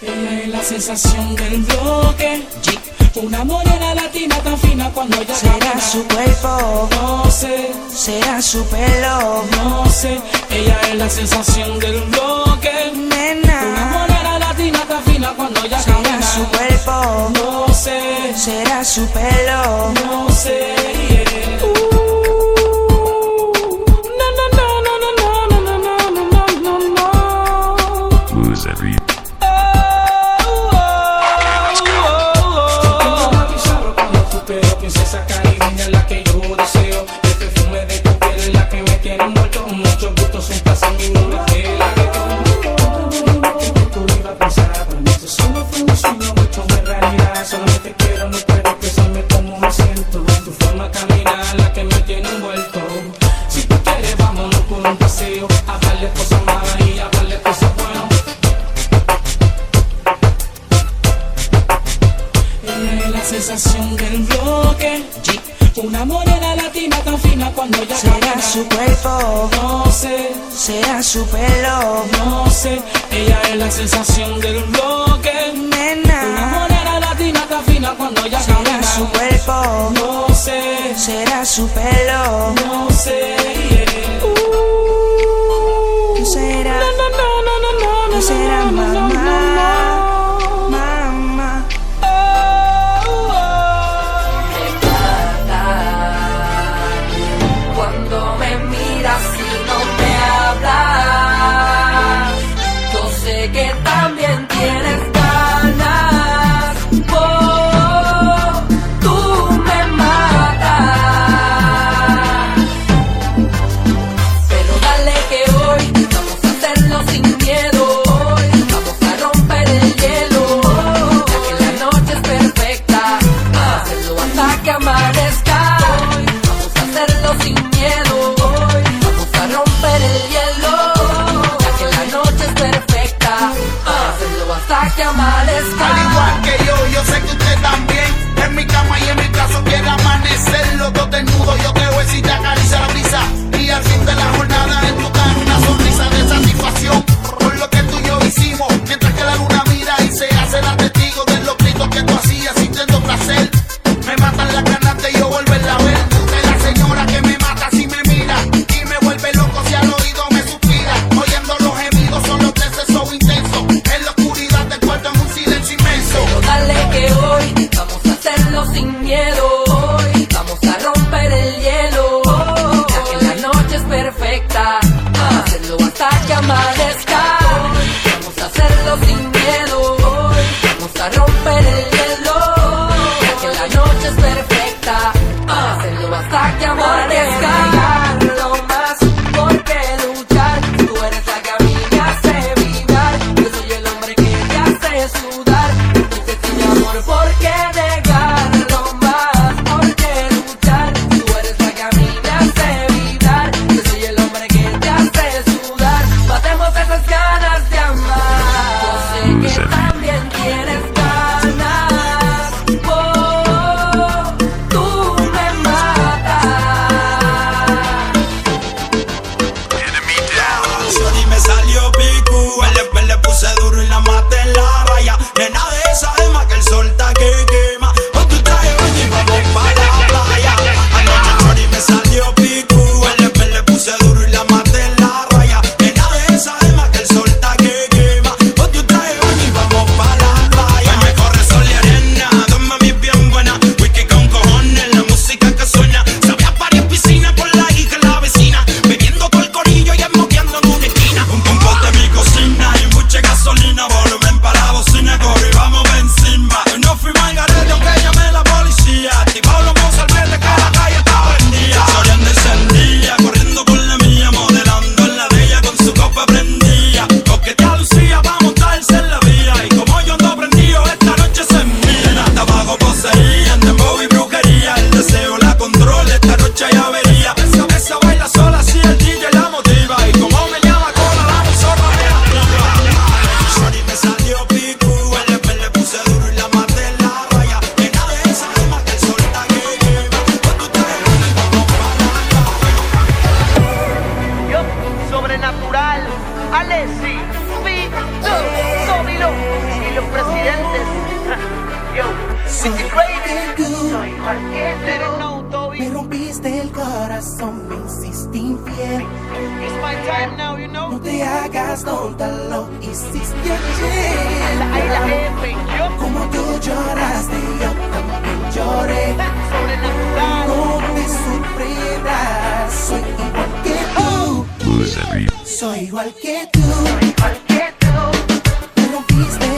Ella es la sensación del bloque. Una morena latina tan fina cuando ella Será camina. su cuerpo, No sé, será su pelo, no sé. Ella es la sensación del bloque. Una nena. morena latina tan fina cuando ella Será camina. su cuerpo, No sé, será su pelo. no sé. Princesa caribeña es la que yo deseo. El perfume de tu piel es la que me tiene envuelto Muchos gustos, un placer, mi nombre la que Solamente quiero, no cómo me siento Tu forma de la que me tiene envuelto. Si tú quieres vámonos por un paseo A hablarle cosas Una morena latina tan fina cuando ella Será camina. su cuerpo, No sé, será su pelo, no sé. Ella es la sensación del bloque. Una nena. morena latina tan fina cuando ella Será camina. su cuerpo, No sé, será su pelo. no sé. yeah. Que amanezca. Lo más por qué luchar. Tú eres la que a mí me hace vibrar. Yo soy el hombre que te hace sudar. Sin amor, ¿por qué negarlo más? ¿Por qué luchar? Tú eres la que a mí me hace vibrar. Yo soy el hombre que te hace sudar. Matemos esas ganas de amar. Yo sé que Alessi, Vito, Domino y los presidentes. Yo, City Crazy, me rompiste el corazón, me hiciste infiel. It's my time now, you know. No te hagas tonta, lo hiciste ayer. Como tú lloras soy igual que tú. Soy igual que tú. Me rompiste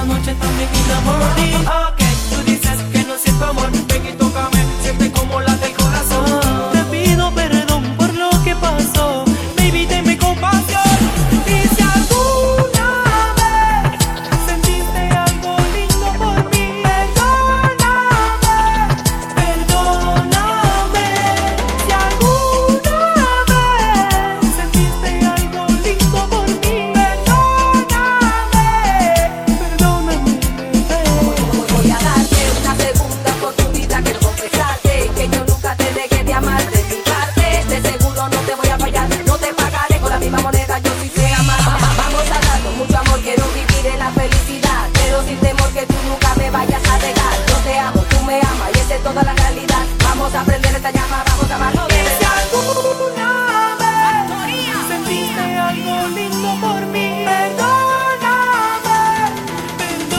la noche también enamoré. Ah, que tú dices que no siento amor, ven y tócame, siente como la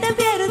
te pierdes